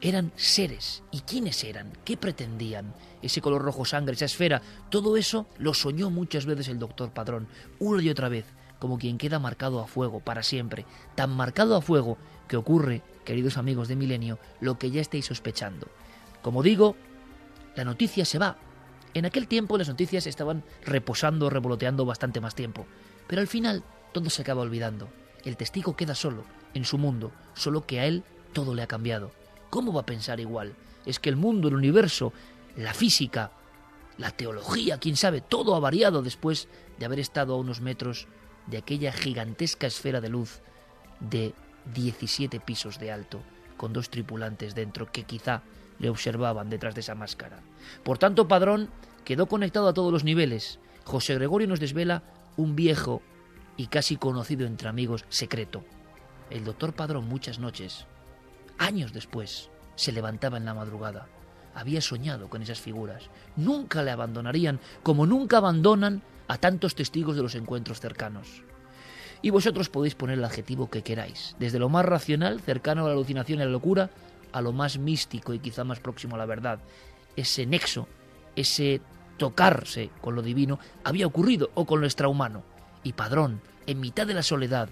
Eran seres. ¿Y quiénes eran? ¿Qué pretendían? Ese color rojo sangre, esa esfera, todo eso lo soñó muchas veces el doctor Padrón, una y otra vez, como quien queda marcado a fuego para siempre, tan marcado a fuego que ocurre, queridos amigos de Milenio, lo que ya estáis sospechando. Como digo, la noticia se va. En aquel tiempo las noticias estaban reposando, revoloteando bastante más tiempo, pero al final todo se acaba olvidando. El testigo queda solo, en su mundo, solo que a él todo le ha cambiado. ¿Cómo va a pensar igual? Es que el mundo, el universo, la física, la teología, quién sabe, todo ha variado después de haber estado a unos metros de aquella gigantesca esfera de luz de 17 pisos de alto, con dos tripulantes dentro que quizá le observaban detrás de esa máscara. Por tanto, Padrón quedó conectado a todos los niveles. José Gregorio nos desvela un viejo y casi conocido entre amigos secreto. El doctor Padrón muchas noches Años después, se levantaba en la madrugada. Había soñado con esas figuras. Nunca le abandonarían, como nunca abandonan a tantos testigos de los encuentros cercanos. Y vosotros podéis poner el adjetivo que queráis, desde lo más racional, cercano a la alucinación y a la locura, a lo más místico y quizá más próximo a la verdad. Ese nexo, ese tocarse con lo divino, había ocurrido, o con lo extrahumano. Y Padrón, en mitad de la soledad,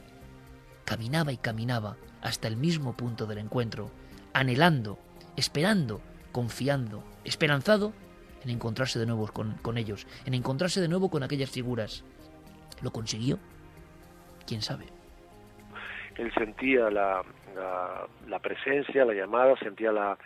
caminaba y caminaba hasta el mismo punto del encuentro, anhelando, esperando, confiando, esperanzado en encontrarse de nuevo con, con ellos, en encontrarse de nuevo con aquellas figuras. ¿Lo consiguió? ¿Quién sabe? Él sentía la, la, presencia, la llamada, sentía la,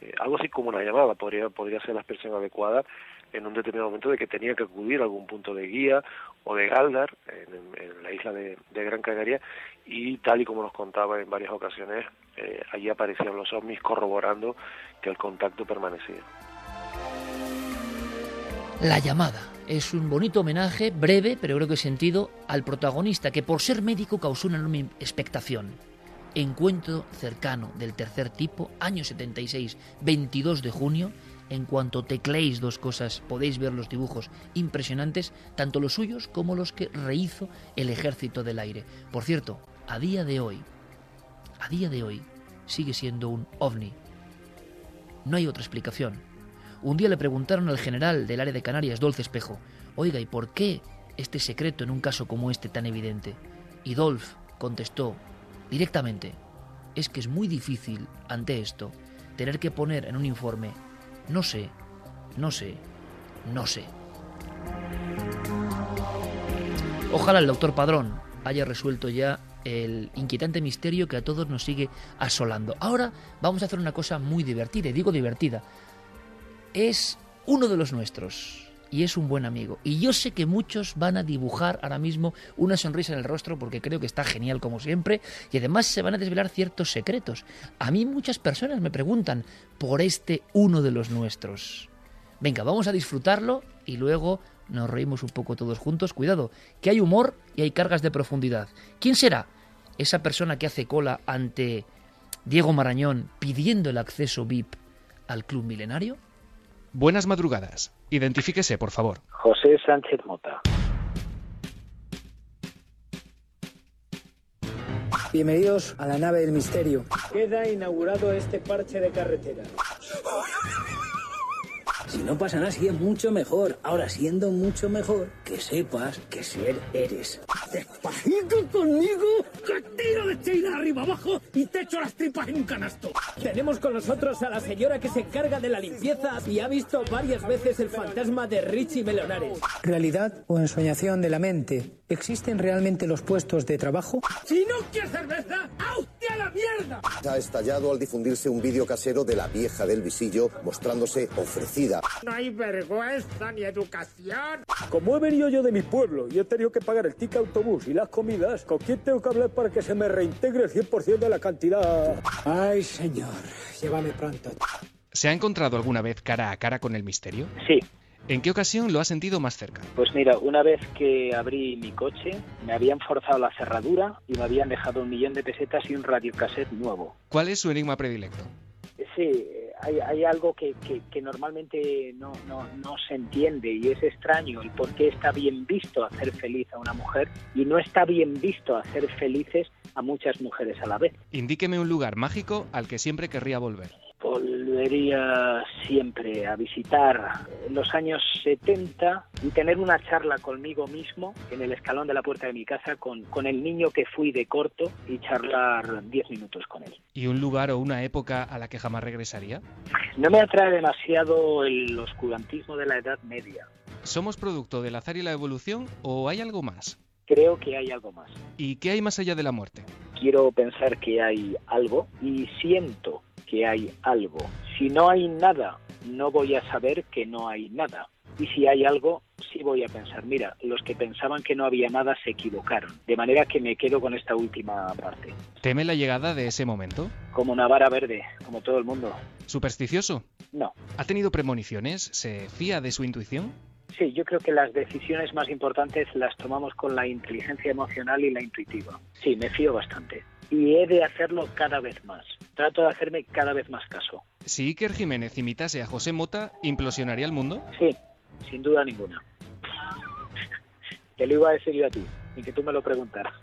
eh, algo así como una llamada, podría, podría ser la expresión adecuada, en un determinado momento de que tenía que acudir a algún punto de guía o de Galdar, en, la isla de, Gran Canaria, y tal y como nos contaba en varias ocasiones, eh, allí aparecían los ovnis corroborando que el contacto permanecía. La llamada es un bonito homenaje, breve, pero creo que sentido, al protagonista que por ser médico causó una enorme expectación. Encuentro cercano del tercer tipo, año 76, 22 de junio, en cuanto tecleéis dos cosas podéis ver los dibujos impresionantes, tanto los suyos como los que rehizo el ejército del aire. Por cierto, a día de hoy, a día de hoy, sigue siendo un ovni. No hay otra explicación. Un día le preguntaron al general del área de Canarias, Dolce Espejo, oiga, ¿y por qué este secreto en un caso como este tan evidente? Y Dolph contestó directamente, es que es muy difícil ante esto tener que poner en un informe no sé, no sé, no sé. Ojalá el doctor Padrón haya resuelto ya el inquietante misterio que a todos nos sigue asolando. Ahora vamos a hacer una cosa muy divertida, y digo divertida. Es uno de los nuestros y es un buen amigo. Y yo sé que muchos van a dibujar ahora mismo una sonrisa en el rostro porque creo que está genial como siempre y además se van a desvelar ciertos secretos. A mí muchas personas me preguntan por este uno de los nuestros. Venga, vamos a disfrutarlo y luego nos reímos un poco todos juntos. Cuidado, que hay humor y hay cargas de profundidad. ¿Quién será esa persona que hace cola ante Diego Marañón pidiendo el acceso VIP al Club Milenario? Buenas madrugadas. Identifíquese, por favor. José Sánchez Mota. Bienvenidos a la nave del misterio. Queda inaugurado este parche de carretera. [LAUGHS] Si no pasa nada, sigue mucho mejor. Ahora, siendo mucho mejor, que sepas que ser eres. Despacito conmigo, que tiro de China arriba abajo y te echo las tripas en un canasto. Tenemos con nosotros a la señora que se encarga de la limpieza y ha visto varias veces el fantasma de Richie Melonares. ¿Realidad o ensoñación de la mente? ¿Existen realmente los puestos de trabajo? Si no quieres cerveza, ¡a usted a la mierda! Ha estallado al difundirse un vídeo casero de la vieja del visillo mostrándose ofrecida. No hay vergüenza ni educación. Como he venido yo de mi pueblo y he tenido que pagar el ticket autobús y las comidas, ¿con quién tengo que hablar para que se me reintegre el 100% de la cantidad? Ay, señor, llévame pronto. ¿Se ha encontrado alguna vez cara a cara con el misterio? Sí. ¿En qué ocasión lo ha sentido más cerca? Pues mira, una vez que abrí mi coche, me habían forzado la cerradura y me habían dejado un millón de pesetas y un radiocassette nuevo. ¿Cuál es su enigma predilecto? Sí, hay, hay algo que, que, que normalmente no, no, no se entiende y es extraño el por qué está bien visto hacer feliz a una mujer y no está bien visto hacer felices a muchas mujeres a la vez. Indíqueme un lugar mágico al que siempre querría volver. Volvería siempre a visitar los años 70 y tener una charla conmigo mismo en el escalón de la puerta de mi casa con, con el niño que fui de corto y charlar 10 minutos con él. ¿Y un lugar o una época a la que jamás regresaría? No me atrae demasiado el oscurantismo de la Edad Media. ¿Somos producto del azar y la evolución o hay algo más? Creo que hay algo más. ¿Y qué hay más allá de la muerte? Quiero pensar que hay algo y siento que hay algo. Si no hay nada, no voy a saber que no hay nada. Y si hay algo, sí voy a pensar, mira, los que pensaban que no había nada se equivocaron. De manera que me quedo con esta última parte. ¿Teme la llegada de ese momento? Como una vara verde, como todo el mundo. ¿Supersticioso? No. ¿Ha tenido premoniciones? ¿Se fía de su intuición? Sí, yo creo que las decisiones más importantes las tomamos con la inteligencia emocional y la intuitiva. Sí, me fío bastante. Y he de hacerlo cada vez más. Trato de hacerme cada vez más caso. Si Iker Jiménez imitase a José Mota, ¿implosionaría el mundo? Sí, sin duda ninguna. Te lo iba a decir yo a ti, y que tú me lo preguntaras.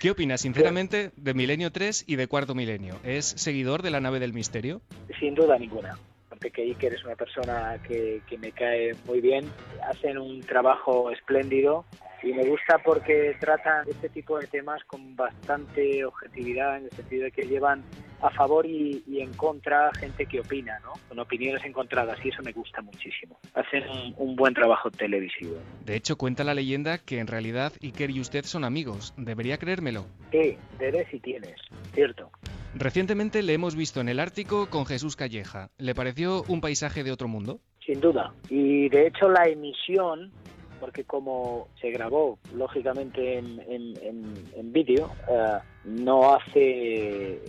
¿Qué opinas, sinceramente, de Milenio 3 y de Cuarto Milenio? ¿Es seguidor de la nave del misterio? Sin duda ninguna. Porque que Iker es una persona que, que me cae muy bien. Hacen un trabajo espléndido y me gusta porque tratan este tipo de temas con bastante objetividad en el sentido de que llevan a favor y, y en contra gente que opina, ¿no? Con opiniones encontradas y eso me gusta muchísimo. Hacen un, un buen trabajo televisivo. De hecho, cuenta la leyenda que en realidad Iker y usted son amigos. ¿Debería creérmelo? Sí, debes si tienes, cierto. Recientemente le hemos visto en el Ártico con Jesús Calleja. ¿Le pareció un paisaje de otro mundo? Sin duda. Y de hecho la emisión porque como se grabó lógicamente en, en, en, en vídeo, uh, no hace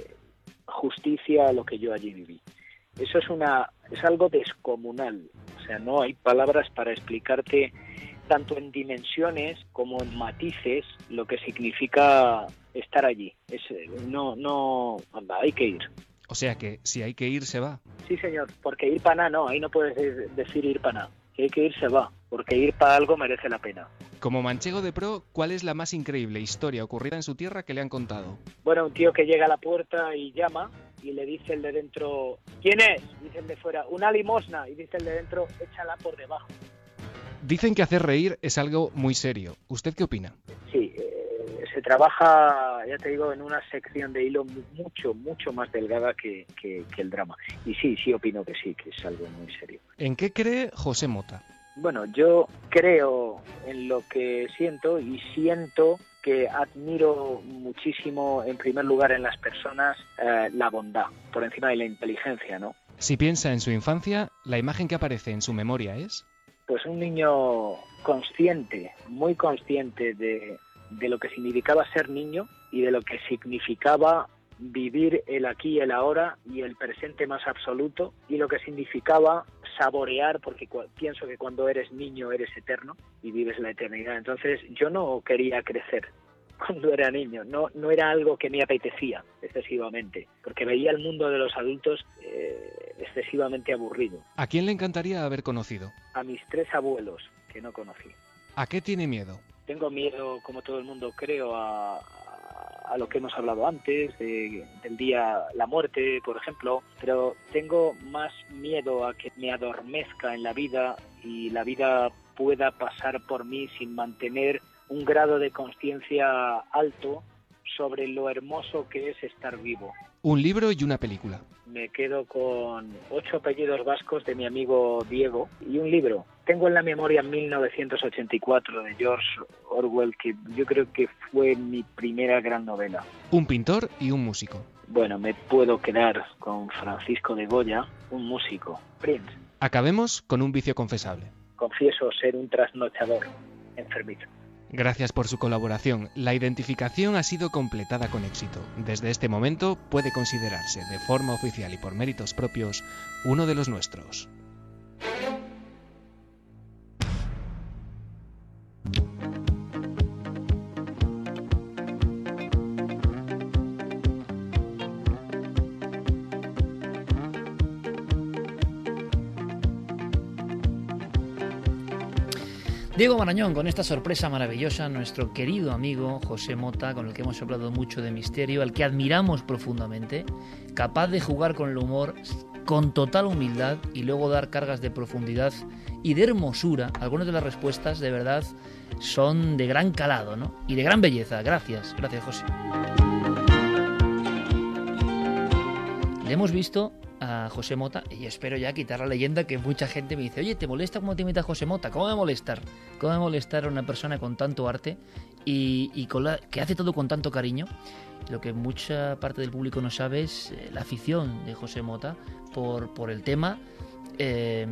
justicia a lo que yo allí viví. Eso es una es algo descomunal, o sea, no hay palabras para explicarte tanto en dimensiones como en matices lo que significa estar allí. Es, no, no, anda, hay que ir. O sea que si hay que ir, se va. Sí, señor, porque ir para nada, no, ahí no puedes decir ir para nada. Si hay que ir, se va, porque ir para algo merece la pena. Como manchego de pro, ¿cuál es la más increíble historia ocurrida en su tierra que le han contado? Bueno, un tío que llega a la puerta y llama y le dice el de dentro, ¿quién es? Dice el de fuera, una limosna. Y dice el de dentro, échala por debajo. Dicen que hacer reír es algo muy serio. ¿Usted qué opina? Sí, eh, se trabaja, ya te digo, en una sección de hilo mucho, mucho más delgada que, que, que el drama. Y sí, sí opino que sí, que es algo muy serio. ¿En qué cree José Mota? Bueno, yo creo en lo que siento y siento que admiro muchísimo, en primer lugar, en las personas eh, la bondad, por encima de la inteligencia, ¿no? Si piensa en su infancia, la imagen que aparece en su memoria es... Pues un niño consciente, muy consciente de, de lo que significaba ser niño y de lo que significaba vivir el aquí y el ahora y el presente más absoluto y lo que significaba saborear, porque pienso que cuando eres niño eres eterno y vives la eternidad. Entonces yo no quería crecer [LAUGHS] cuando era niño, no, no era algo que me apetecía excesivamente, porque veía el mundo de los adultos eh, excesivamente aburrido. ¿A quién le encantaría haber conocido? A mis tres abuelos, que no conocí. ¿A qué tiene miedo? Tengo miedo, como todo el mundo creo, a, a lo que hemos hablado antes, de- del día, la muerte, por ejemplo, pero tengo más miedo a que me adormezca en la vida y la vida pueda pasar por mí sin mantener un grado de conciencia alto sobre lo hermoso que es estar vivo. Un libro y una película. Me quedo con ocho apellidos vascos de mi amigo Diego y un libro. Tengo en la memoria 1984 de George Orwell, que yo creo que fue mi primera gran novela. Un pintor y un músico. Bueno, me puedo quedar con Francisco de Goya, un músico, Prince. Acabemos con un vicio confesable. Confieso ser un trasnochador enfermizo. Gracias por su colaboración. La identificación ha sido completada con éxito. Desde este momento puede considerarse de forma oficial y por méritos propios uno de los nuestros. Diego Marañón, con esta sorpresa maravillosa, nuestro querido amigo José Mota, con el que hemos hablado mucho de misterio, al que admiramos profundamente, capaz de jugar con el humor con total humildad y luego dar cargas de profundidad y de hermosura. Algunas de las respuestas, de verdad, son de gran calado ¿no? y de gran belleza. Gracias, gracias José. Le hemos visto a José Mota y espero ya quitar la leyenda que mucha gente me dice, oye, ¿te molesta cómo te imita José Mota? ¿Cómo me molestar? ¿Cómo me molestar a una persona con tanto arte y, y que hace todo con tanto cariño? Lo que mucha parte del público no sabe es eh, la afición de José Mota por, el tema, eh,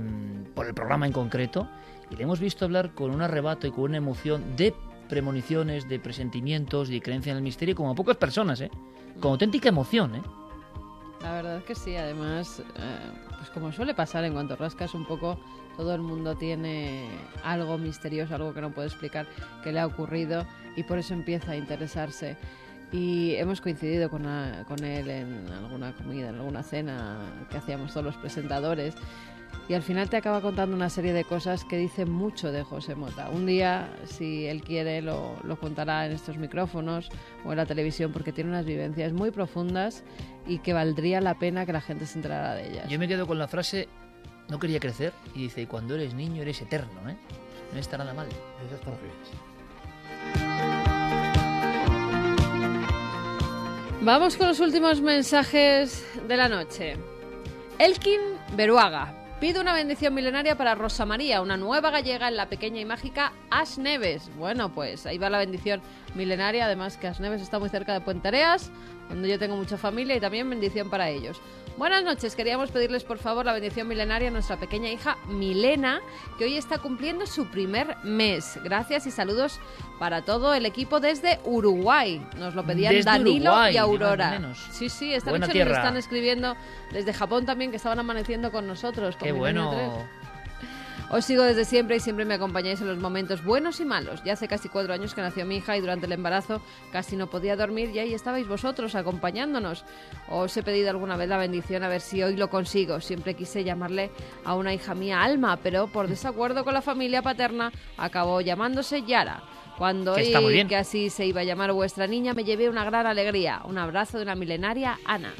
por el programa en concreto, y le hemos visto hablar con un arrebato y con una emoción de premoniciones, de presentimientos, de creencia en el misterio, como pocas personas, ¿eh? Con auténtica emoción, ¿eh? La verdad que sí, además, eh, pues como suele pasar en cuanto rascas un poco, todo el mundo tiene algo misterioso, algo que no puede explicar que le ha ocurrido y por eso empieza a interesarse. Y hemos coincidido con, con él en alguna comida, en alguna cena que hacíamos todos los presentadores. Y al final te acaba contando una serie de cosas que dicen mucho de José Mota. Un día, si él quiere, lo, lo contará en estos micrófonos o en la televisión, porque tiene unas vivencias muy profundas y que valdría la pena que la gente se enterara de ellas. Yo me quedo con la frase, no quería crecer, y dice, y cuando eres niño eres eterno, ¿eh? No está nada mal. Vamos con los últimos mensajes de la noche. Elkin Beruaga pide una bendición milenaria para Rosa María, una nueva gallega en la pequeña y mágica As Neves. Bueno, pues ahí va la bendición milenaria, además que As Neves está muy cerca de Puente Areas, donde yo tengo mucha familia y también bendición para ellos. Buenas noches, queríamos pedirles por favor la bendición milenaria a nuestra pequeña hija Milena, que hoy está cumpliendo su primer mes. Gracias y saludos para todo el equipo desde Uruguay. Nos lo pedían Desde Danilo Uruguay, y Aurora. Sí, sí, esta Buena noche nos están escribiendo desde Japón también, que estaban amaneciendo con nosotros. con Qué bueno. 3. Os sigo desde siempre y siempre me acompañáis en los momentos buenos y malos. Ya hace casi cuatro años que nació mi hija y durante el embarazo casi no podía dormir y ahí estabais vosotros acompañándonos. Os he pedido alguna vez la bendición a ver si hoy lo consigo. Siempre quise llamarle a una hija mía Alma, pero por desacuerdo con la familia paterna acabó llamándose Yara. Cuando Que oí que así se iba a llamar vuestra niña me llevé una gran alegría. Un abrazo de una milenaria Ana.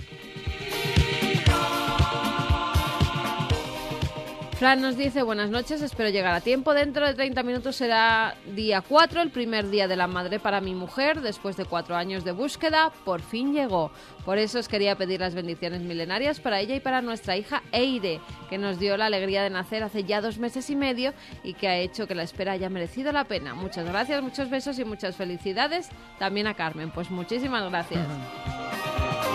Fran nos dice, buenas noches, espero llegar a tiempo. Dentro de 30 minutos será día 4, el primer día de la madre para mi mujer. Después de cuatro años de búsqueda, por fin llegó. Por eso os quería pedir las bendiciones milenarias para ella y para nuestra hija Eire, que nos dio la alegría de nacer hace ya dos meses y medio y que ha hecho que la espera haya merecido la pena. Muchas gracias, muchos besos y muchas felicidades. También a Carmen, pues muchísimas gracias.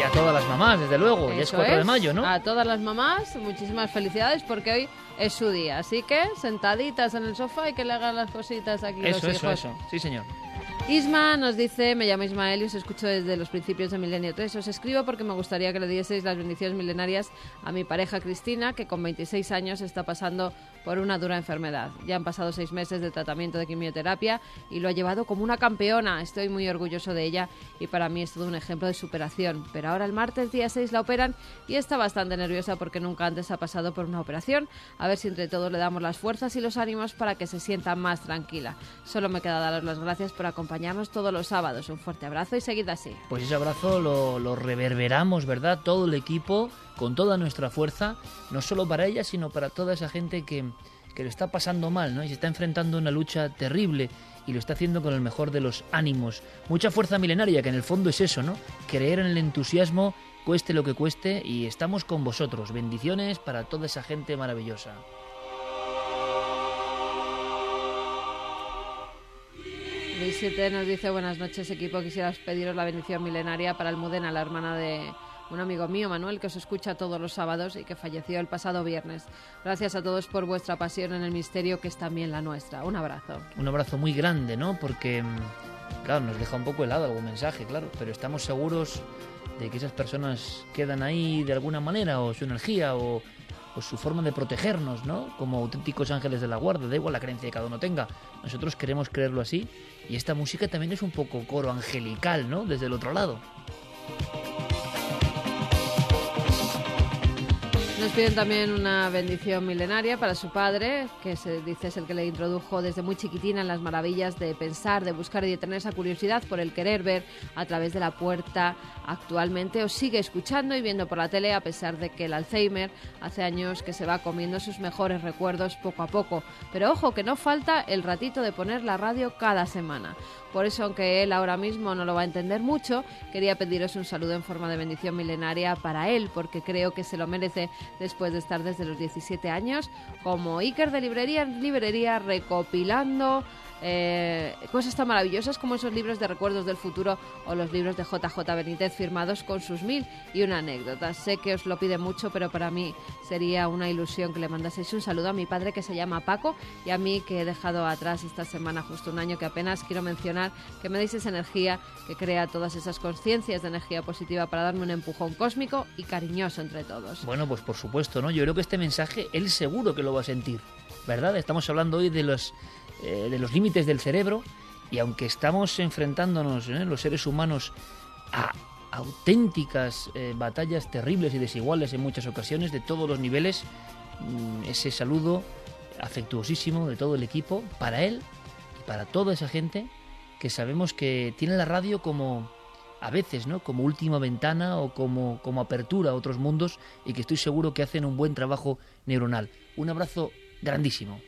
Y a todas las mamás, desde luego. ya es Eso 4 de es. mayo, ¿no? A todas las mamás, muchísimas felicidades porque hoy es su día. Así que sentaditas en el sofá y que le hagan las cositas aquí Eso, los eso, eso. Sí, señor. Isma nos dice, me llamo Ismael y os escucho desde los principios de Milenio 3. Os escribo porque me gustaría que le dieseis las bendiciones milenarias a mi pareja Cristina, que con 26 años está pasando por una dura enfermedad. Ya han pasado seis meses de tratamiento de quimioterapia y lo ha llevado como una campeona. Estoy muy orgulloso de ella y para mí es todo un ejemplo de superación. Pero ahora el martes día 6 la operan y está bastante nerviosa porque nunca antes ha pasado por una operación. A ver si entre todos le damos las fuerzas y los ánimos para que se sienta más tranquila. Solo me queda daros las gracias por acompañarme acompañarnos todos los sábados. Un fuerte abrazo y seguid así. Pues ese abrazo lo, lo reverberamos, ¿verdad? Todo el equipo, con toda nuestra fuerza, no solo para ella, sino para toda esa gente que, que lo está pasando mal, ¿no? Y se está enfrentando a una lucha terrible y lo está haciendo con el mejor de los ánimos. Mucha fuerza milenaria, que en el fondo es eso, ¿no? Creer en el entusiasmo, cueste lo que cueste, y estamos con vosotros. Bendiciones para toda esa gente maravillosa. 7 nos dice buenas noches equipo, quisieras pediros la bendición milenaria para Almudena, la hermana de un amigo mío, Manuel, que os escucha todos los sábados y que falleció el pasado viernes. Gracias a todos por vuestra pasión en el misterio, que es también la nuestra. Un abrazo. Un abrazo muy grande, ¿no? Porque, mm, claro, nos deja un poco helado algún mensaje, claro, pero estamos seguros de que esas personas quedan ahí de alguna manera, o su energía, o, o su forma de protegernos, ¿no? Como auténticos ángeles de la guarda, da igual la creencia que cada uno tenga. Nosotros queremos creerlo así, y esta música también es un poco coro angelical, ¿no? Desde el otro lado. Nos piden también una bendición milenaria para su padre, que se dice es el que le introdujo desde muy chiquitina en las maravillas de pensar, de buscar y de tener esa curiosidad por el querer ver a través de la puerta. Actualmente os sigue escuchando y viendo por la tele a pesar de que el Alzheimer hace años que se va comiendo sus mejores recuerdos poco a poco. Pero ojo que no falta el ratito de poner la radio cada semana. Por eso, aunque él ahora mismo no lo va a entender mucho, quería pediros un saludo en forma de bendición milenaria para él, porque creo que se lo merece después de estar desde los 17 años como Iker de librería en librería recopilando eh, cosas tan maravillosas como esos libros de recuerdos del futuro o los libros de JJ Benítez firmados con sus mil y una anécdota. Sé que os lo pide mucho, pero para mí sería una ilusión que le mandaseis un saludo a mi padre que se llama Paco y a mí que he dejado atrás esta semana justo un año que apenas quiero mencionar que me deis esa energía que crea todas esas conciencias de energía positiva para darme un empujón cósmico y cariñoso entre todos. Bueno, pues por supuesto, ¿no? Yo creo que este mensaje él seguro que lo va a sentir, ¿verdad? Estamos hablando hoy de los, eh, de los límites del cerebro y aunque estamos enfrentándonos, ¿eh? los seres humanos, a auténticas eh, batallas terribles y desiguales en muchas ocasiones, de todos los niveles, mm, ese saludo afectuosísimo de todo el equipo para él y para toda esa gente que sabemos que tiene la radio como a veces, ¿no? Como última ventana o como, como apertura a otros mundos y que estoy seguro que hacen un buen trabajo neuronal. Un abrazo grandísimo.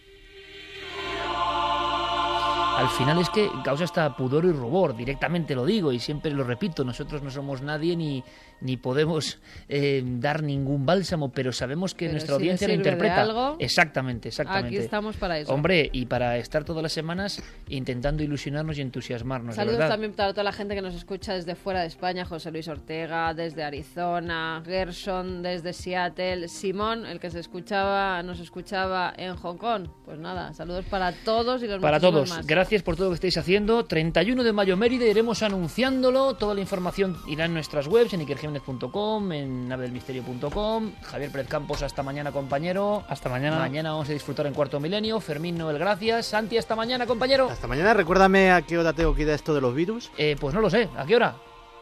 Al final es que causa hasta pudor y rubor, directamente lo digo y siempre lo repito, nosotros no somos nadie ni, ni podemos eh, dar ningún bálsamo, pero sabemos que Pero nuestra si audiencia lo interpreta. algo, exactamente, exactamente. Aquí estamos para eso. Hombre, y para estar todas las semanas intentando ilusionarnos y entusiasmarnos, Saludos verdad. también para toda la gente que nos escucha desde fuera de España, José Luis Ortega, desde Arizona, Gerson, desde Seattle, Simón, el que se escuchaba, nos escuchaba en Hong Kong. Pues nada, saludos para todos y los Para todos, más. gracias por todo lo que estáis haciendo. 31 de mayo Mérida, iremos anunciándolo. Toda la información irá en nuestras webs, en ikerjiménez.com, en navedelmisterio.com. Javier Pérez Campos, hasta mañana, compañero. Hasta mañana. Mañana vamos a disfrutar en Cuarto Milenio. Fermín Noel, gracias. Santi, hasta mañana, compañero. Hasta mañana, recuérdame a qué hora tengo que ir a esto de los virus. Eh, pues no lo sé, ¿a qué hora?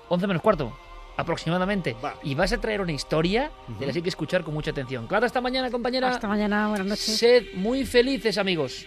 11 menos cuarto, aproximadamente. Y vas a traer una historia de la que hay que escuchar con mucha atención. Claro, hasta mañana, compañera. Hasta mañana, buenas noches. Sed muy felices, amigos.